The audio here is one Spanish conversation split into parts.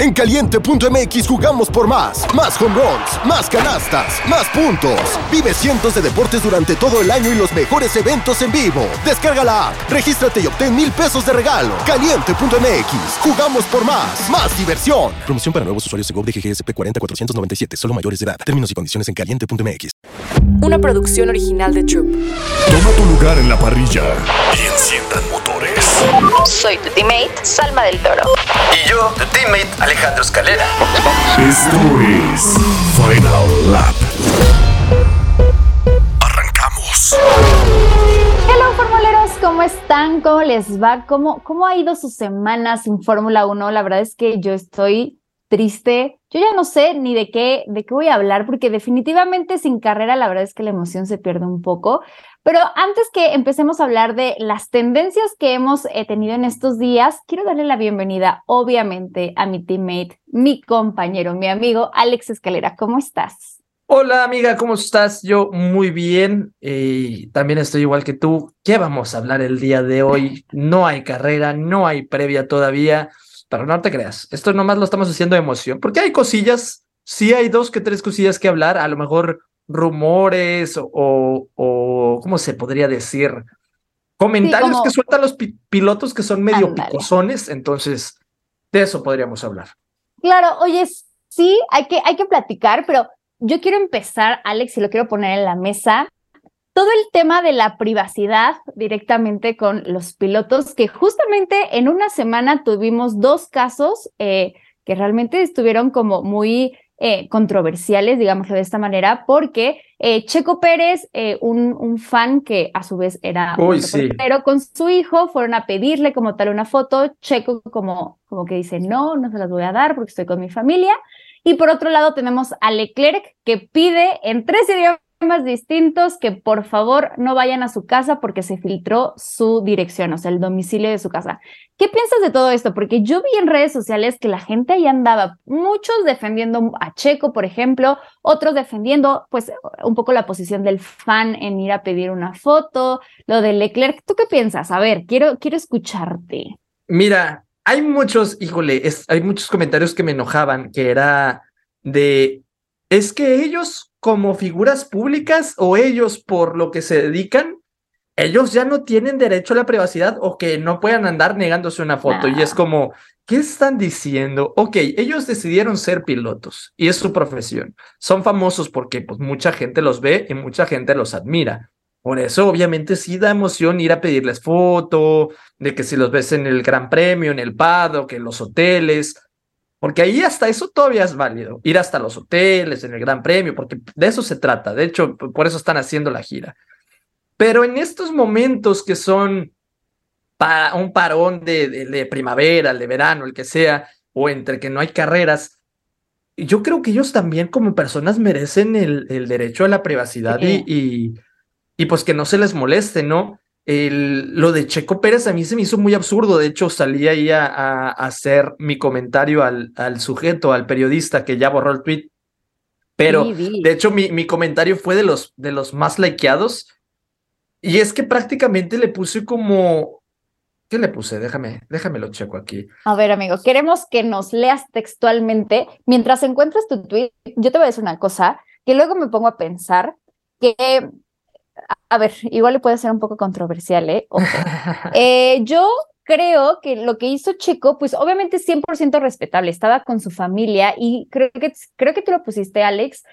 En caliente.mx jugamos por más. Más home runs, más canastas, más puntos. Vive cientos de deportes durante todo el año y los mejores eventos en vivo. Descarga la app, regístrate y obtén mil pesos de regalo. Caliente.mx, jugamos por más. Más diversión. Promoción para nuevos usuarios de GOV de GGSP 40497, solo mayores de edad. Términos y condiciones en caliente.mx. Una producción original de Troop. Toma tu lugar en la parrilla y enciendan motores. Soy tu teammate, Salma del Toro. Y yo, tu teammate, Alejandro Escalera. Esto es Final Lap. Arrancamos. Hello formuleros, ¿cómo están? ¿Cómo les va? ¿Cómo, ¿Cómo ha ido su semana sin Fórmula 1? La verdad es que yo estoy triste. Yo ya no sé ni de qué, de qué voy a hablar, porque definitivamente sin carrera la verdad es que la emoción se pierde un poco. Pero antes que empecemos a hablar de las tendencias que hemos eh, tenido en estos días, quiero darle la bienvenida, obviamente, a mi teammate, mi compañero, mi amigo Alex Escalera. ¿Cómo estás? Hola amiga, ¿cómo estás? Yo muy bien y también estoy igual que tú. ¿Qué vamos a hablar el día de hoy? No hay carrera, no hay previa todavía. Pero no te creas, esto nomás lo estamos haciendo de emoción, porque hay cosillas, sí hay dos que tres cosillas que hablar, a lo mejor rumores o, o ¿cómo se podría decir? Comentarios que sueltan los pilotos que son medio picosones, entonces de eso podríamos hablar. Claro, oye, sí, hay que, hay que platicar, pero yo quiero empezar, Alex, y lo quiero poner en la mesa, todo el tema de la privacidad directamente con los pilotos, que justamente en una semana tuvimos dos casos eh, que realmente estuvieron como muy eh, controversiales, digámoslo de esta manera, porque eh, Checo Pérez, un, un, fan que a su vez era un pero con su hijo fueron a pedirle como tal una foto, Checo como, como que dice, no, no se las voy a dar porque estoy con mi familia. Y por otro lado tenemos a Leclerc que pide en tres idiomas temas distintos que por favor no vayan a su casa porque se filtró su dirección, o sea, el domicilio de su casa. ¿Qué piensas de todo esto? Porque yo vi en redes sociales que la gente ahí andaba, muchos defendiendo a Checo, por ejemplo, otros defendiendo pues un poco la posición del fan en ir a pedir una foto, lo de Leclerc. ¿Tú qué piensas? A ver, quiero, quiero escucharte. Mira, hay muchos, híjole, hay muchos comentarios que me enojaban, que era de, es que ellos como figuras públicas o ellos por lo que se dedican, ellos ya no tienen derecho a la privacidad o que no puedan andar negándose una foto. Y es como, ¿qué están diciendo? Ok, ellos decidieron ser pilotos y es su profesión. Son famosos porque pues, mucha gente los ve y mucha gente los admira. Por eso, obviamente, sí da emoción ir a pedirles foto, de que si los ves en el Gran Premio, en el paddock, en los hoteles, porque ahí hasta eso todavía es válido, ir hasta los hoteles, en el Gran Premio, porque de eso se trata. De hecho, por eso están haciendo la gira. Pero en estos momentos que son para un parón de, de, primavera, de verano, el que sea, o entre que no hay carreras, yo creo que ellos también como personas merecen el, el derecho a la privacidad y, y, y, pues que no se les moleste, ¿no? El, lo de Checo Pérez a mí se me hizo muy absurdo. De hecho, salí ahí a, hacer mi comentario al, al, sujeto, al periodista que ya borró el tweet. Pero, de hecho, mi, mi comentario fue de los, de los más likeados. Y es que prácticamente le puse como. ¿Qué le puse? Déjame, déjame lo checo aquí. A ver, amigo, queremos que nos leas textualmente. Mientras encuentras tu tweet, yo te voy a decir una cosa que luego me pongo a pensar que a ver, igual le puede ser un poco controversial, ¿eh? ¿eh? yo creo que lo que hizo Chico, pues obviamente es 100% respetable, estaba con su familia y creo que, creo que tú lo pusiste, Alex,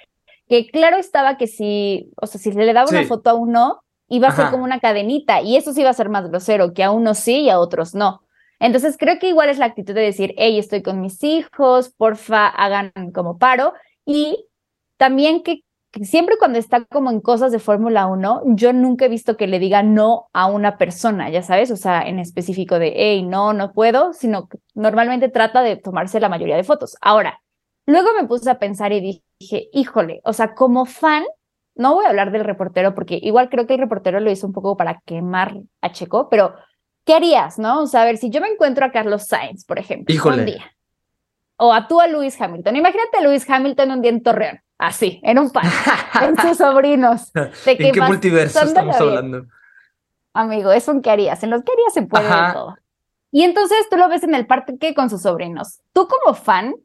que claro estaba que si, o sea, si le daba una foto a uno, iba a ser como una cadenita y eso sí iba a ser más grosero, que a unos sí y a otros no. Entonces creo que igual es la actitud de decir, hey, estoy con mis hijos, porfa, hagan como paro. Y también que siempre cuando está como en cosas de Fórmula 1, yo nunca he visto que le diga no a una persona, ya sabes, o sea, en específico de, hey, no, no puedo, sino que normalmente trata de tomarse la mayoría de fotos. Ahora, luego me puse a pensar y dije, híjole, o sea, como fan, no voy a hablar del reportero porque igual creo que el reportero lo hizo un poco para quemar a Checo, pero ¿qué harías, no? O sea, a ver, si yo me encuentro a Carlos Sainz, por ejemplo, híjole. un día, o a tú a Lewis Hamilton, imagínate a Lewis Hamilton un día en Torreón así, en un pan, en sus sobrinos. ¿En qué multiverso estamos hablando? Amigo, es un que harías. En los que harías se puede todo. Y entonces tú lo ves en el parque con sus sobrinos. Tú como fan,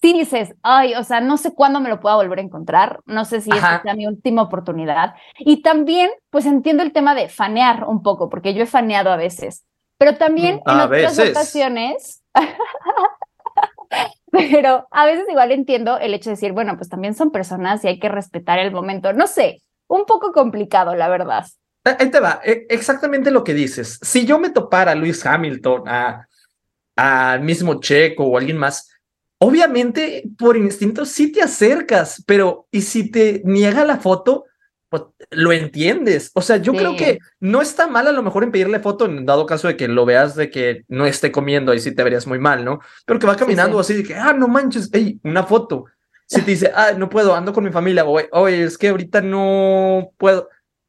sí dices, ay, o sea, no sé cuándo me lo pueda volver a encontrar, no sé si esta sea mi última oportunidad. Y también, pues entiendo el tema de fanear un poco, porque yo he faneado a veces, pero también mm, en otras ocasiones, pero a veces igual entiendo el hecho de decir, bueno, pues también son personas y hay que respetar el momento. No sé, un poco complicado, la verdad. Ahí te va, e, exactamente lo que dices. Si yo me topara a Luis Hamilton, a al mismo Checo o alguien más, obviamente por instinto sí te acercas, pero ¿y si te niega la foto? Pues lo entiendes. O sea, yo creo que no está mal a lo mejor en pedirle foto en dado caso de que lo veas de que no esté comiendo, ahí sí te verías muy mal, ¿no? Pero que va caminando así de que, ah, no manches, hey, una foto. Si te dice, ah, no puedo, ando con mi familia, oye, es que ahorita no puedo,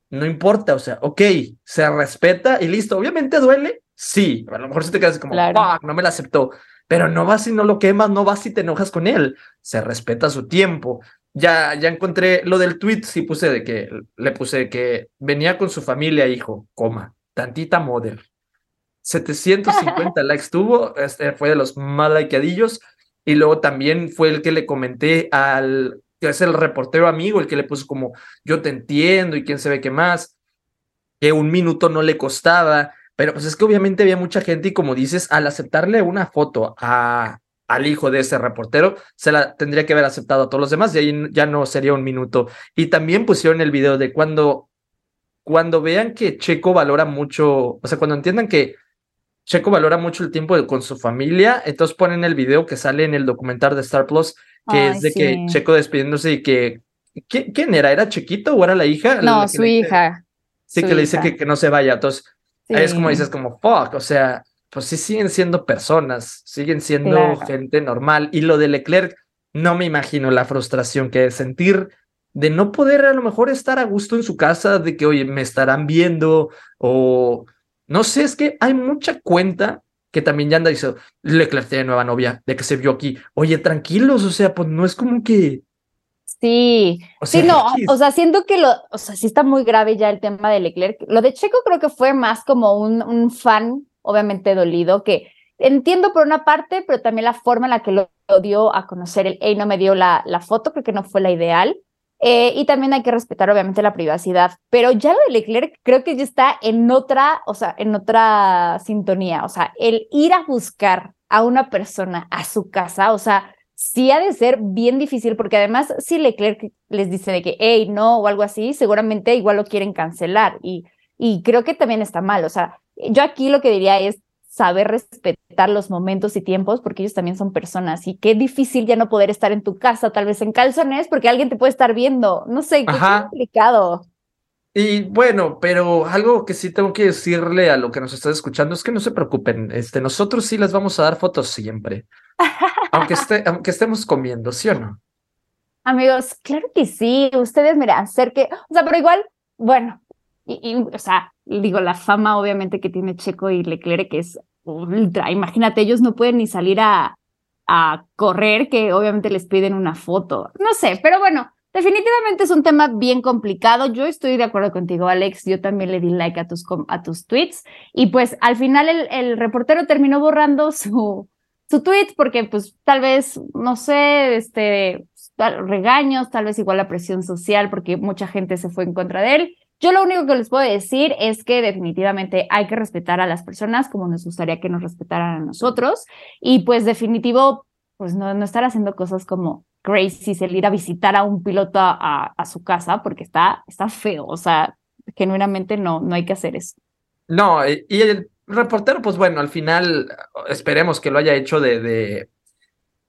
no importa, o sea, ok, se respeta y listo. Obviamente duele, sí, a lo mejor si te quedas como, no me la aceptó, pero no vas si no lo quemas, no vas si te enojas con él, se respeta su tiempo. Ya, ya encontré lo del tweet, sí puse de que, le puse que venía con su familia, hijo, coma, tantita model. 750 likes tuvo, este fue de los más likeadillos, y luego también fue el que le comenté al, que es el reportero amigo, el que le puso como, yo te entiendo y quién se ve qué más, que un minuto no le costaba, pero pues es que obviamente había mucha gente y como dices, al aceptarle una foto a, al hijo de ese reportero, se la tendría que haber aceptado a todos los demás y ahí ya no sería un minuto. Y también pusieron el video de cuando, cuando vean que Checo valora mucho, o sea, cuando entiendan que Checo valora mucho el tiempo con su familia, entonces ponen el video que sale en el documental de Star Plus, que es de que Checo despidiéndose y que... ¿Quién era? ¿Era chiquito o era la hija? No, su hija. Sí, que le dice que, que no se vaya. Entonces, es como dices, como, fuck, o sea, pues sí siguen siendo personas, siguen siendo gente normal. Y lo de Leclerc, no me imagino la frustración que es sentir de no poder a lo mejor estar a gusto en su casa, de que, oye, me estarán viendo o no sé, es que hay mucha cuenta que también ya anda diciendo, Leclerc tiene nueva novia, de que se vio aquí. Oye, tranquilos, o sea, pues no es como que Sí, sí, no, o sea, siento que lo, o sea, sí está muy grave ya el tema de Leclerc. Lo de Checo creo que fue más como un, un fan, obviamente dolido, que entiendo por una parte, pero también la forma en la que lo, dio a conocer el, hey, no me dio la, la foto, creo que no fue la ideal. Eh, y también hay que respetar, obviamente, la privacidad. Pero ya lo de Leclerc creo que ya está en otra, o sea, en otra sintonía. O sea, el ir a buscar a una persona a su casa, o sea, sí ha de ser bien difícil, porque además si Leclerc les dice de que, hey, no, o algo así, seguramente igual lo quieren cancelar. Y, y creo que también está mal. O sea, yo aquí lo que diría es saber respetar los momentos y tiempos, porque ellos también son personas. Y qué difícil ya no poder estar en tu casa, tal vez en calzones, porque alguien te puede estar viendo. No sé, qué complicado. Y bueno, pero algo que sí tengo que decirle a lo que nos estás escuchando es que no se preocupen, este, nosotros sí les vamos a dar fotos siempre. aunque, esté, aunque estemos comiendo, ¿sí o no? Amigos, claro que sí. Ustedes, mira, que, o sea, pero igual, bueno, y, o sea, digo, la fama obviamente que tiene Checo y Leclerc, que es ultra. Imagínate, ellos no pueden ni salir a, a correr, que obviamente les piden una foto. No sé, pero bueno, definitivamente es un tema bien complicado. Yo estoy de acuerdo contigo, Alex. Yo también le di like a tus, a tus tweets. Y pues al final el, el reportero terminó borrando su, su tweet porque pues tal vez, no sé, este, regaños, tal vez igual la presión social porque mucha gente se fue en contra de él. Yo lo único que les puedo decir es que definitivamente hay que respetar a las personas como nos gustaría que nos respetaran a nosotros y pues definitivo, pues no, no estar haciendo cosas como crazy, el ir a visitar a un piloto a, su casa porque está, está feo, o sea, genuinamente no, no hay que hacer eso. No, y el reportero, pues bueno, al final esperemos que lo haya hecho de,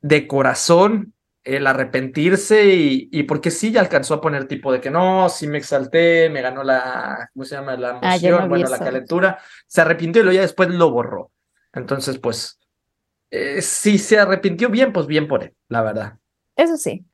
de corazón, el arrepentirse y, y, porque sí ya alcanzó a poner tipo de que no, sí me exalté, me ganó la, ¿cómo se llama? La ah, emoción, bueno, la calentura, se arrepintió y luego ya después lo borró. Entonces, pues, eh, si se arrepintió bien, pues bien por él, la verdad. Eso sí,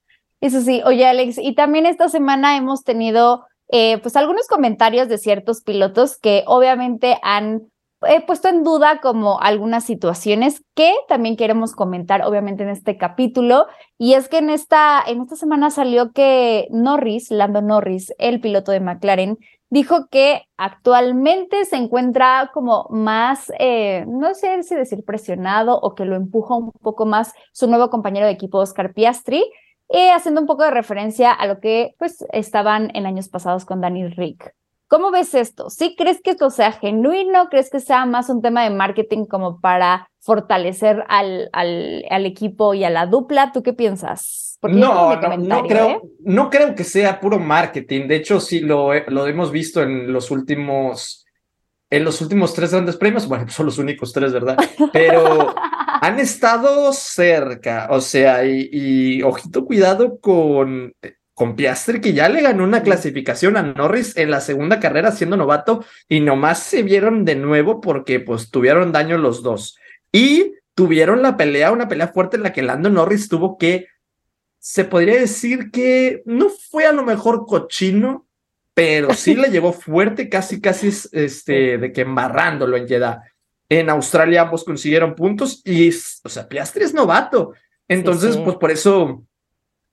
eso sí. Oye, Alex, y también esta semana hemos tenido, eh, pues, algunos comentarios de ciertos pilotos que obviamente han he puesto en duda como algunas situaciones que también queremos comentar obviamente en este capítulo y es que en esta en esta semana salió que Norris, Lando Norris, el piloto de McLaren, dijo que actualmente se encuentra como más, eh, no sé si decir presionado o que lo empuja un poco más su nuevo compañero de equipo, Oscar Piastri, eh, haciendo un poco de referencia a lo que pues estaban en años pasados con Danny Rick. ¿Cómo ves esto? ¿Sí crees que esto sea genuino? ¿Crees que sea más un tema de marketing como para fortalecer al, al, al equipo y a la dupla? ¿Tú qué piensas? no, no, no, creo, ¿eh? no creo que sea puro marketing. De hecho, sí lo, lo hemos visto en los últimos en los últimos tres grandes premios, bueno, son los únicos tres, ¿verdad? Pero han estado cerca, o sea, y, y, ojito cuidado con, con Piastri, que ya le ganó una clasificación a Norris en la segunda carrera siendo novato, y nomás se vieron de nuevo porque pues tuvieron daño los dos. Y tuvieron la pelea, una pelea fuerte en la que Lando Norris tuvo que, se podría decir que no fue a lo mejor cochino, pero sí le llegó fuerte, casi, casi este, de que embarrándolo en Jeddah. En Australia ambos consiguieron puntos y, o sea, Piastri es novato. Entonces, sí, sí. pues por eso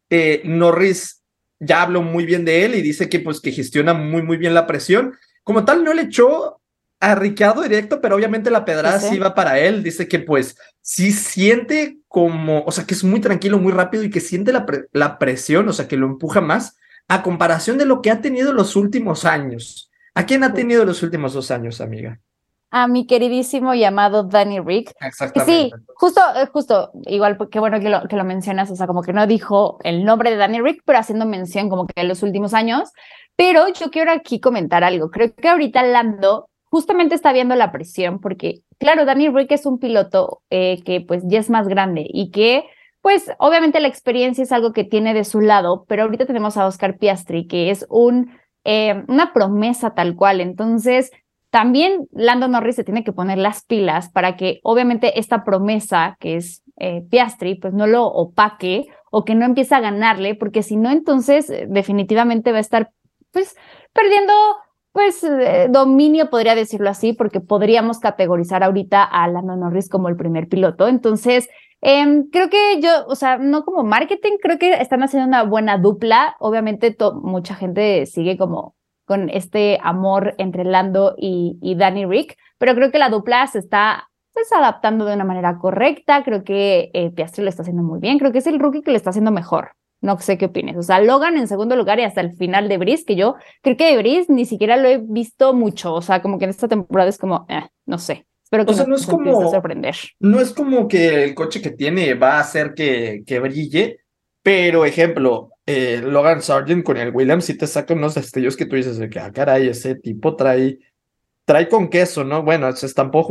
eh, Norris ya habló muy bien de él y dice que pues que gestiona muy, muy bien la presión. Como tal, no le echó a Ricardo directo, pero obviamente la pedrada sí, sí va para él. Dice que pues sí siente como, o sea, que es muy tranquilo, muy rápido y que siente la, pre la presión, o sea, que lo empuja más a comparación de lo que ha tenido los últimos años. ¿A quién ha tenido los últimos dos años, amiga? A mi queridísimo llamado Danny Rick. Exactamente. Sí, justo, justo, igual, qué bueno que lo, que lo mencionas, o sea, como que no dijo el nombre de Danny Rick, pero haciendo mención como que en los últimos años. Pero yo quiero aquí comentar algo. Creo que ahorita Lando justamente está viendo la presión, porque, claro, Danny Rick es un piloto eh, que pues ya es más grande y que pues obviamente la experiencia es algo que tiene de su lado, pero ahorita tenemos a Oscar Piastri, que es un, eh, una promesa tal cual. Entonces, también Lando Norris se tiene que poner las pilas para que obviamente esta promesa, que es eh, Piastri, pues no lo opaque o que no empiece a ganarle, porque si no, entonces eh, definitivamente va a estar pues perdiendo pues eh, dominio, podría decirlo así, porque podríamos categorizar ahorita a Lando Norris como el primer piloto. Entonces, eh, creo que yo, o sea, no como marketing, creo que están haciendo una buena dupla. Obviamente, mucha gente sigue como con este amor entre Lando y, y, Danny Rick, pero creo que la dupla se está pues, adaptando de una manera correcta. Creo que eh, Piastri lo está haciendo muy bien. Creo que es el rookie que lo está haciendo mejor. No sé qué opines. O sea, Logan en segundo lugar y hasta el final de Brice, que yo creo que de Brice ni siquiera lo he visto mucho. O sea, como que en esta temporada es como, eh, no sé. Pero que o sea, no es como sorprender. No es como que el coche que tiene va a hacer que, que brille, pero ejemplo, eh, Logan Sargent con el Williams sí te saca unos destellos que tú dices de que, ah, caray, ese tipo trae, trae con queso, ¿no? Bueno, se estampó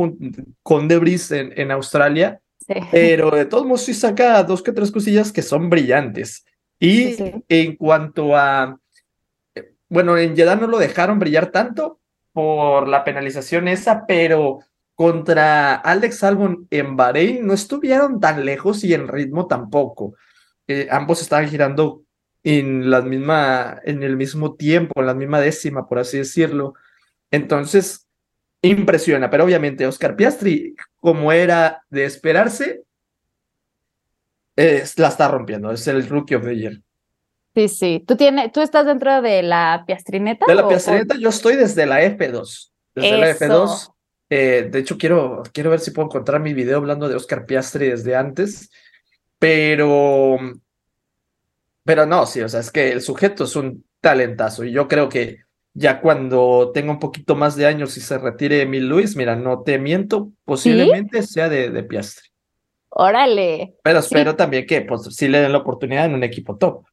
con Debris en, en Australia, sí. pero de todos modos sí saca dos que tres cosillas que son brillantes. Y sí, en cuanto a, bueno, en Jeddah no lo dejaron brillar tanto por la penalización esa, pero contra Alex Albon en Bahrein no estuvieron tan lejos y en ritmo tampoco. Eh, ambos estaban girando en la misma, en el mismo tiempo, en la misma décima, por así decirlo. Entonces, impresiona, pero obviamente Oscar Piastri, como era de esperarse, la está rompiendo, es el Rookie of the Year. Sí, sí. ¿Tú, tienes, ¿Tú estás dentro de la piastrineta? De la piastrineta, o... yo estoy desde la F2. Desde la F2. Eh, de hecho, quiero, quiero ver si puedo encontrar mi video hablando de Oscar Piastri desde antes. Pero, pero no, sí, o sea, es que el sujeto es un talentazo y yo creo que ya cuando tenga un poquito más de años y se retire Emil Luis, mira, no te miento, posiblemente ¿Sí? sea de, de, Piastri. Órale. Pero espero sí. también que pues sí le den la oportunidad en un equipo top.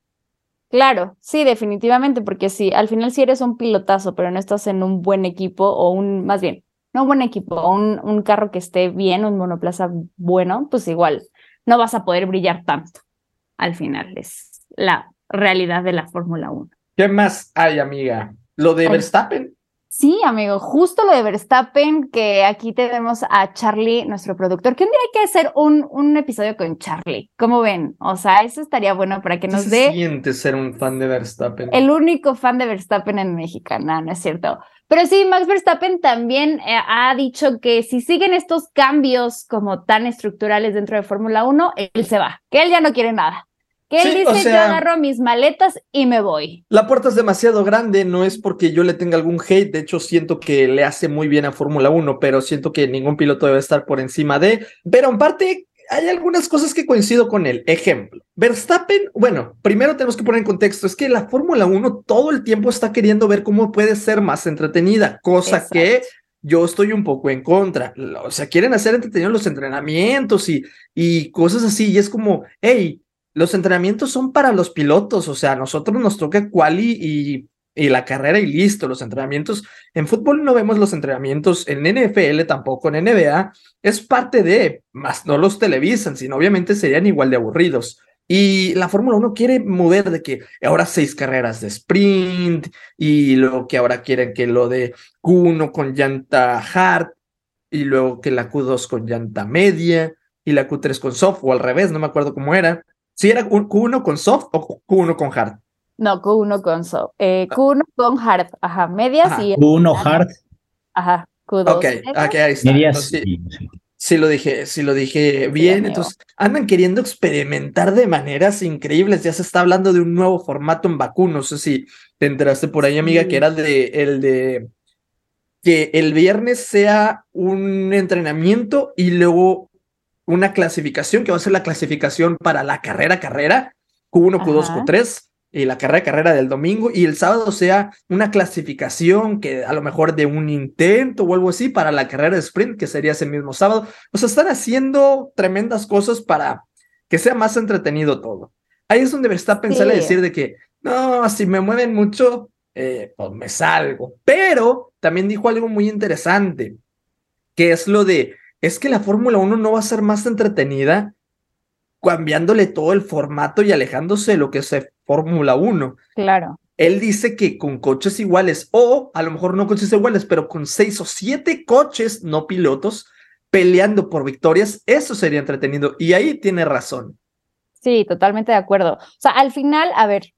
Claro, sí, definitivamente, porque si al final si eres un pilotazo, pero no estás en un buen equipo o un, más bien, no un buen equipo, un, un carro que esté bien, un monoplaza bueno, pues igual no vas a poder brillar tanto. Al final es la realidad de la Fórmula 1. ¿Qué más hay, amiga? ¿Lo de Verstappen? Sí, amigo, justo lo de Verstappen, que aquí tenemos a Charlie, nuestro productor, que un día hay que hacer un, un episodio con Charlie. ¿Cómo ven? O sea, eso estaría bueno para que nos ¿Qué dé... Se siente ser un fan de Verstappen. El único fan de Verstappen en México, no, no es cierto. Pero sí, Max Verstappen también eh, ha dicho que si siguen estos cambios como tan estructurales dentro de Fórmula 1, él se va, que él ya no quiere nada. Que él Sí, dice, o yo sea- agarro mis maletas y me voy. La puerta es demasiado grande, no es porque yo le tenga algún hate, de hecho siento que le hace muy bien a Fórmula 1, pero siento que ningún piloto debe estar por encima de, pero en parte hay algunas cosas que coincido con él. Ejemplo, Verstappen, bueno, primero tenemos que poner en contexto, es que la Fórmula 1 todo el tiempo está queriendo ver cómo puede ser más entretenida, cosa Exacto. que yo estoy un poco en contra. O sea, quieren hacer entretenidos los entrenamientos y, y cosas así, y es como, hey, los entrenamientos son para los pilotos, o sea, a nosotros nos toca quali y, y la carrera y listo. Los entrenamientos en fútbol no vemos los entrenamientos, en NFL tampoco, en NBA es parte de, más no los televisan, sino obviamente serían igual de aburridos. Y la Fórmula 1 quiere mover de que ahora seis carreras de sprint y luego que ahora quieren que lo de Q1 con llanta hard y luego que la Q2 con llanta media y la Q3 con soft o al revés, no me acuerdo cómo era. Si era un Q1 con soft o Q1 con hard. No, Q1 con so, eh, Q1 con hard, ajá, medias Ajá. y Uno hard, ajá, Q2. Ok, medias. ok, ahí está. medias. Entonces, sí, sí. sí lo dije, sí lo dije bien. amigo. Entonces, andan queriendo experimentar de maneras increíbles. Ya se está hablando de un nuevo formato en Bakú. No sé si te enteraste por ahí, amiga, Sí. que era de el de que el viernes sea un entrenamiento y luego una clasificación, que va a ser la clasificación para la carrera, carrera, Q1, Q2, Ajá. Q3, y la carrera, carrera del domingo, y el sábado sea una clasificación que a lo mejor de un intento o algo así para la carrera de sprint, que sería ese mismo sábado. O sea, están haciendo tremendas cosas para que sea más entretenido todo. Ahí es donde Verstappen sale a Sí. decir de que, no, si me mueven mucho, eh, pues me salgo. Pero también dijo algo muy interesante, que es lo de, es que la Fórmula 1 no va a ser más entretenida cambiándole todo el formato y alejándose de lo que es eh, Fórmula 1. Claro. Él dice que con coches iguales, o a lo mejor no coches iguales, pero con seis o siete coches, no pilotos, peleando por victorias, eso sería entretenido. Y ahí tiene razón. Sí, totalmente de acuerdo. O sea, al final, a ver,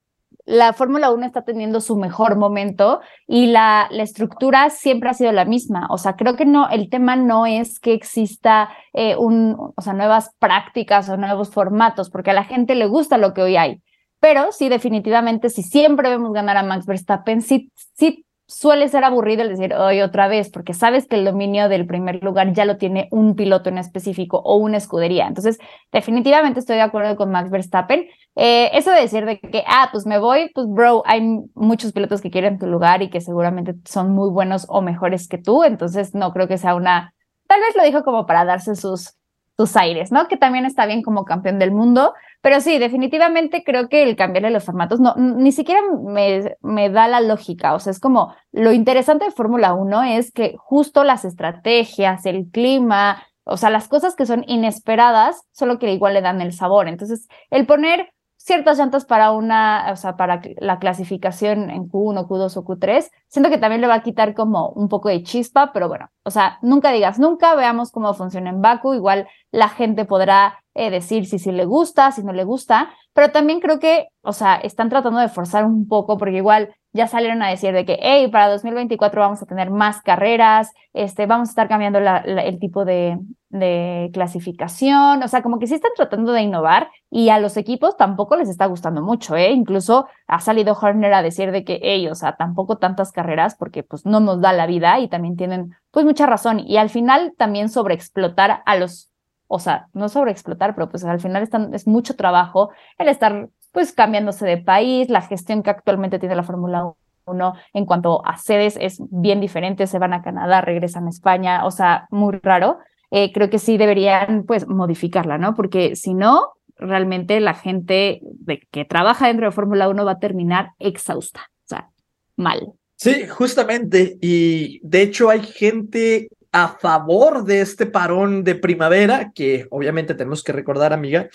la Fórmula 1 está teniendo su mejor momento y la, la estructura siempre ha sido la misma. O sea, creo que no, el tema no es que exista eh, un, o sea, nuevas prácticas o nuevos formatos, porque a la gente le gusta lo que hoy hay. Pero sí, definitivamente, si siempre vemos ganar a Max Verstappen, sí, sí suele ser aburrido el decir hoy otra vez, porque sabes que el dominio del primer lugar ya lo tiene un piloto en específico o una escudería. Entonces, definitivamente estoy de acuerdo con Max Verstappen. Eh, eso de decir de que, ah, pues me voy, pues bro, hay muchos pilotos que quieren tu lugar y que seguramente son muy buenos o mejores que tú, entonces no creo que sea una, tal vez lo dijo como para darse sus, sus aires, ¿no? Que también está bien como campeón del mundo, pero sí, definitivamente creo que el cambiarle los formatos no, ni siquiera me, me da la lógica, o sea, es como lo interesante de Fórmula 1 es que justo las estrategias, el clima, o sea, las cosas que son inesperadas, solo que igual le dan el sabor. Entonces, el poner ciertas llantas para una, o sea, para la clasificación en Q1, Q2 o Q3, siento que también le va a quitar como un poco de chispa, pero bueno, o sea, nunca digas nunca, veamos cómo funciona en Baku, igual la gente podrá eh, decir si sí le gusta, si no le gusta, pero también creo que, o sea, están tratando de forzar un poco porque igual ya salieron a decir de que, hey, para 2024 vamos a tener más carreras, este, vamos a estar cambiando la, el tipo de, de clasificación, o sea, como que sí están tratando de innovar y a los equipos tampoco les está gustando mucho, ¿eh? Incluso ha salido Horner a decir de que, hey, o sea, tampoco tantas carreras porque pues no nos da la vida y también tienen pues mucha razón y al final también sobreexplotar a los, o sea, no sobreexplotar, pero pues al final están, es mucho trabajo el estar pues cambiándose de país, la gestión que actualmente tiene la Fórmula 1 en cuanto a sedes es bien diferente, se van a Canadá, regresan a España, o sea, muy raro. Eh, creo que sí deberían pues modificarla, ¿no? Porque si no, realmente la gente de, que trabaja dentro de Fórmula 1 va a terminar exhausta, o sea, mal. Sí, justamente, y de hecho hay gente a favor de este parón de primavera, que obviamente tenemos que recordar, amiga,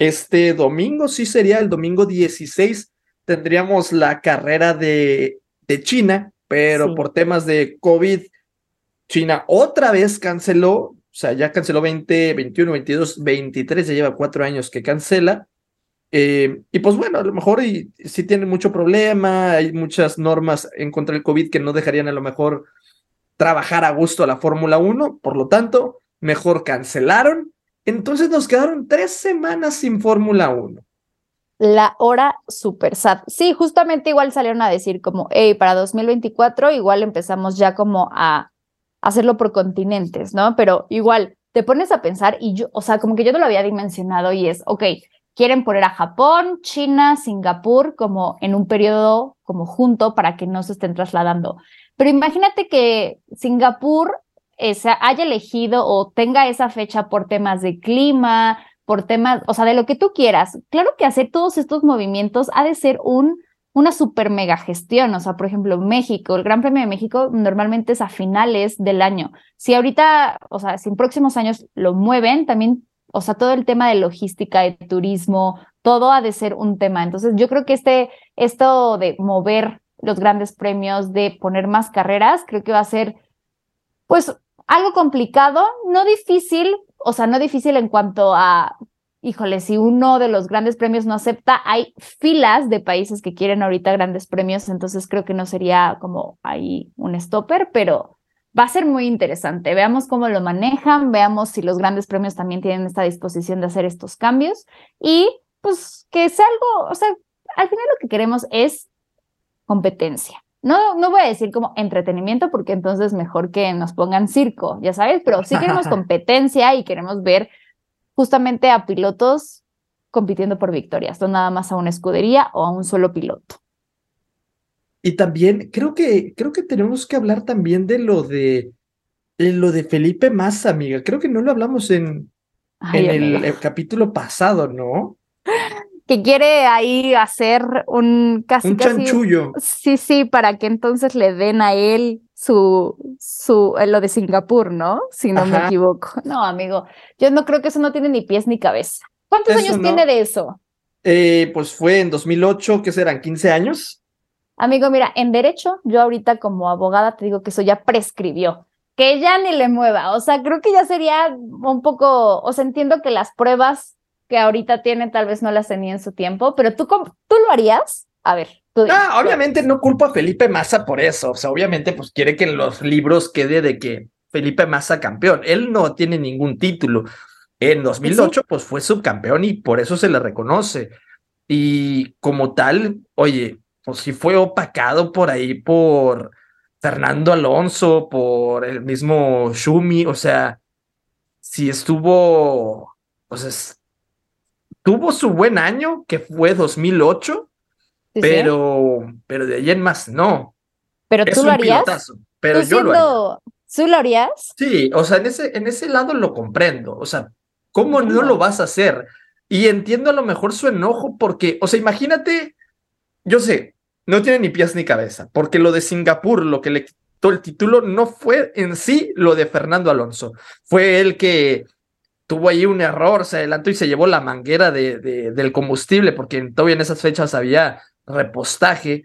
este domingo sí sería el domingo 16, tendríamos la carrera de, de China, pero sí. por temas de COVID, China otra vez canceló, sea, ya canceló 20, 21, 22, 23, ya lleva cuatro años que cancela. Eh, y pues bueno, a lo mejor sí tienen mucho problema, hay muchas normas en contra del COVID que no dejarían a lo mejor trabajar a gusto a la Fórmula 1, por lo tanto, mejor cancelaron entonces nos quedaron tres semanas sin Fórmula 1. la hora super sad. Sí, justamente igual salieron a decir como, hey, para 2024 igual empezamos ya como a hacerlo por continentes, ¿no? Pero igual te pones a pensar y yo, o sea, como que yo no lo había dimensionado y es, ok, quieren poner a Japón, China, Singapur como en un periodo como junto para que no se estén trasladando. Pero imagínate que Singapur haya elegido o tenga esa fecha por temas de clima, por temas, o sea, de lo que tú quieras. Claro que hacer todos estos movimientos ha de ser un, una super mega gestión. O sea, por ejemplo, México, el Gran Premio de México normalmente es a finales del año. Si ahorita, o sea, si en próximos años lo mueven, también, o sea, todo el tema de logística, de turismo, todo ha de ser un tema. Entonces, yo creo que este, esto de mover los grandes premios, de poner más carreras, creo que va a ser, pues, algo complicado, no difícil, o sea, no difícil en cuanto a, híjole, si uno de los grandes premios no acepta, hay filas de países que quieren ahorita grandes premios, entonces creo que no sería como ahí un stopper, pero va a ser muy interesante. Veamos cómo lo manejan, veamos si los grandes premios también tienen esta disposición de hacer estos cambios y pues que sea algo, o sea, al final lo que queremos es competencia. No, no voy a decir como entretenimiento porque entonces mejor que nos pongan circo, ya sabes, pero sí queremos competencia y queremos ver justamente a pilotos compitiendo por victorias, no nada más a una escudería o a un solo piloto. Y también creo que creo que tenemos que hablar también de lo de, lo de Felipe Massa, amiga. Creo que no lo hablamos en, en el, capítulo pasado, ¿no? que quiere ahí hacer un casi un chanchullo. Sí, sí, para que entonces le den a él su su eh, lo de Singapur, ¿no? Si no me equivoco. No, amigo, yo no creo que eso no tiene ni pies ni cabeza. ¿Cuántos años tiene de eso? Eh, pues fue en 2008, ¿qué serán? ¿15 años? Amigo, mira, en derecho, yo ahorita como abogada te digo que eso ya prescribió que ya ni le mueva. O sea, creo que ya sería un poco, o sea, entiendo que las pruebas que ahorita tiene tal vez no las tenía en su tiempo, pero tú, tú lo harías. A ver, Ah, obviamente no culpo a Felipe Massa por eso. O sea, obviamente, pues quiere que en los libros quede de que Felipe Massa campeón. Él no tiene ningún título. En 2008, pues fue subcampeón y por eso se le reconoce. Y como tal, oye, pues sí fue opacado por ahí por Fernando Alonso, por el mismo Shumi. O sea, si estuvo, pues tuvo su buen año, que fue 2008, pero, pero de ahí en más no. Pero tú lo harías. pero yo lo ¿Tú lo harías? Sí, o sea, en ese, en ese lado lo comprendo. O sea, ¿cómo no lo vas a hacer? Y entiendo a lo mejor su enojo porque, o sea, imagínate, yo sé, no tiene ni pies ni cabeza, porque lo de Singapur, lo que le quitó el título, no fue en sí lo de Fernando Alonso. Fue el que tuvo ahí un error, se adelantó y se llevó la manguera de, del combustible, porque todavía en esas fechas había repostaje,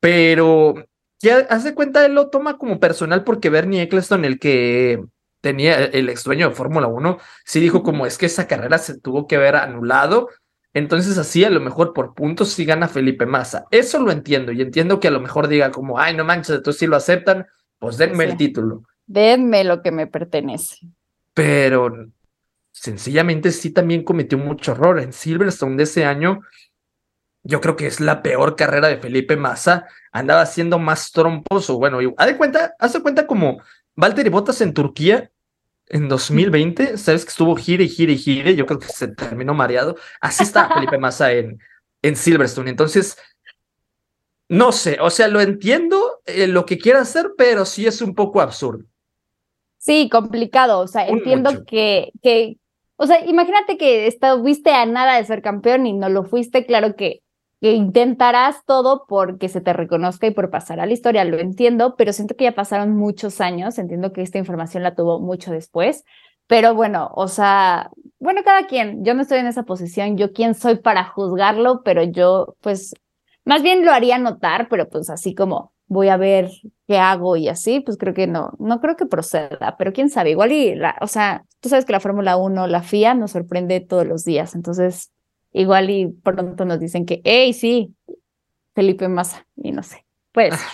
pero ya hace cuenta, él lo toma como personal porque Bernie Eccleston, el que tenía el ex dueño de Fórmula 1, sí dijo como es que esa carrera se tuvo que ver anulado, entonces así a lo mejor por puntos sí gana Felipe Massa. Eso lo entiendo y entiendo que a lo mejor diga como, ay, no manches, entonces si lo aceptan, pues denme el título. Denme lo que me pertenece. Pero sencillamente sí también cometió mucho error. En Silverstone de ese año, yo creo que es la peor carrera de Felipe Massa. Andaba haciendo más trompos, o bueno, haz de cuenta, haz de cuenta como Valtteri Bottas en Turquía en 2020, sabes que estuvo gire y gire y gire, yo creo que se terminó mareado. Así está Felipe Massa en, en Silverstone. Entonces, no sé, o sea, lo entiendo eh, lo que quiere hacer, pero sí es un poco absurdo. Sí, complicado. O sea, entiendo que, que, o sea, imagínate que estuviste a nada de ser campeón y no lo fuiste, claro que, que intentarás todo porque se te reconozca y por pasar a la historia, lo entiendo, pero siento que ya pasaron muchos años, entiendo que esta información la tuvo mucho después, pero bueno, o sea, bueno, cada quien, yo no estoy en esa posición, yo quién soy para juzgarlo, pero yo pues más bien lo haría notar, pero pues así como voy a ver qué hago y así, pues creo que no, no creo que proceda, pero quién sabe, igual la, o sea, tú sabes que la Fórmula 1, la FIA nos sorprende todos los días, entonces igual y pronto nos dicen que, hey, sí, Felipe Massa, y no sé, pues.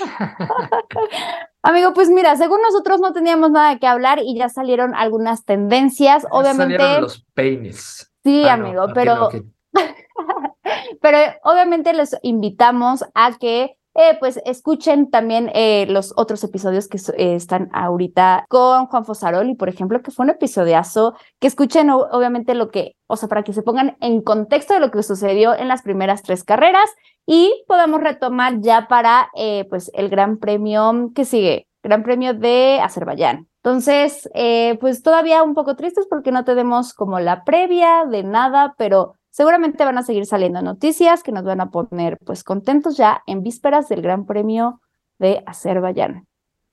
Amigo, pues mira, según nosotros no teníamos nada que hablar y ya salieron algunas tendencias, obviamente. Salieron los peines. Sí, ah, amigo, pero... pero obviamente les invitamos a que eh, pues escuchen también eh, los otros episodios que eh, están ahorita con Juan Fosaroli, por ejemplo, que fue un episodiazo, que escuchen obviamente lo que, o sea, para que se pongan en contexto de lo que sucedió en las primeras tres carreras y podamos retomar ya para pues el Gran Premio que sigue, Gran Premio de Azerbaiyán. Entonces, pues todavía un poco tristes porque no tenemos como la previa de nada, pero Seguramente van a seguir saliendo noticias que nos van a poner pues contentos ya en vísperas del Gran Premio de Azerbaiyán.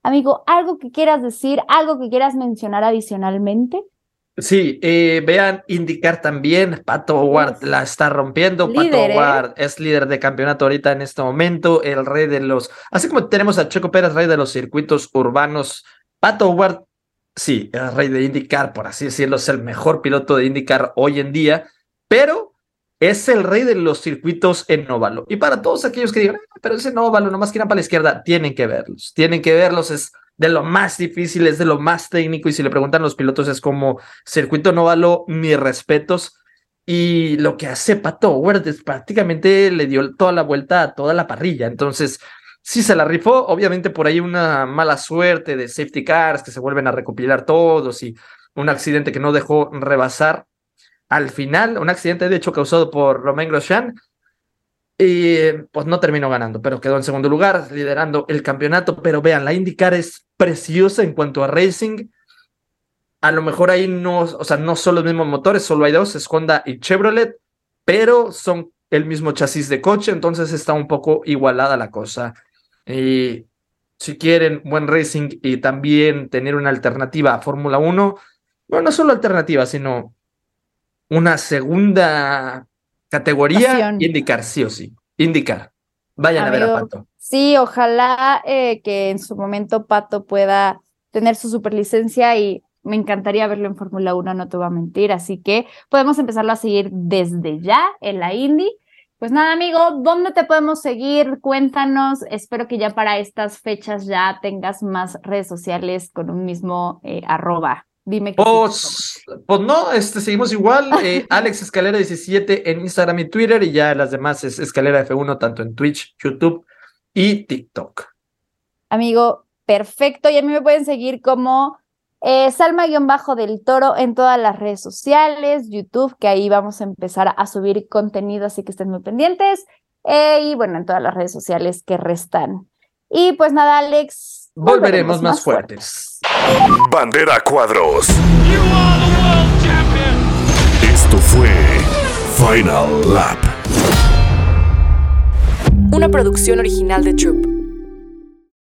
Amigo, ¿algo que quieras decir, algo que quieras mencionar adicionalmente? Sí, eh, vean indicar también, Pato Ward la está rompiendo, Pato ¿eh? Ward es líder de campeonato ahorita en este momento, el rey de los, así como tenemos a Checo Pérez, rey de los circuitos urbanos, Pato Ward, sí, el rey de indicar, por así decirlo, es el mejor piloto de indicar hoy en día, pero es el rey de los circuitos en óvalo. Y para todos aquellos que digan, ah, pero ese óvalo nomás que para la izquierda, tienen que verlos, tienen que verlos, es de lo más difícil, es de lo más técnico, y si le preguntan a los pilotos es como circuito en óvalo, mis respetos. Y lo que hace Pato Howard es prácticamente le dio toda la vuelta a toda la parrilla. Entonces, sí se la rifó. Obviamente por ahí una mala suerte de safety cars que se vuelven a recopilar todos y un accidente que no dejó rebasar al final, un accidente de hecho causado por Romain Grosjean, y pues no terminó ganando, pero quedó en segundo lugar, liderando el campeonato. Pero vean, la IndyCar es preciosa en cuanto a racing. A lo mejor ahí no, o sea, no son los mismos motores, solo hay dos, es Honda y Chevrolet, pero son el mismo chasis de coche, entonces está un poco igualada la cosa. Y si quieren buen racing y también tener una alternativa a Fórmula 1, bueno, no solo alternativa, sino una segunda categoría, indicar, sí o sí. Indicar. Vayan a ver a Pato. Sí, ojalá eh, que en su momento Pato pueda tener su superlicencia y me encantaría verlo en Fórmula 1, no te voy a mentir. Así que podemos empezarlo a seguir desde ya en la Indy. Pues nada, amigo, ¿dónde te podemos seguir? Cuéntanos. Espero que ya para estas fechas ya tengas más redes sociales con un mismo eh, arroba. Dime que pues, pues no, este, seguimos igual. Eh, Alex Escalera 17 en Instagram y Twitter y ya las demás es Escalera F1 tanto en Twitch, YouTube y TikTok. Amigo, perfecto. Y a mí me pueden seguir como eh, Salma-del Toro en todas las redes sociales, YouTube, que ahí vamos a empezar a subir contenido, así que estén muy pendientes. Eh, y bueno, en todas las redes sociales que restan. Y pues nada, Alex. Volveremos, más, fuertes. Bandera Cuadros. Esto fue Final Lap. Una producción original de Troop.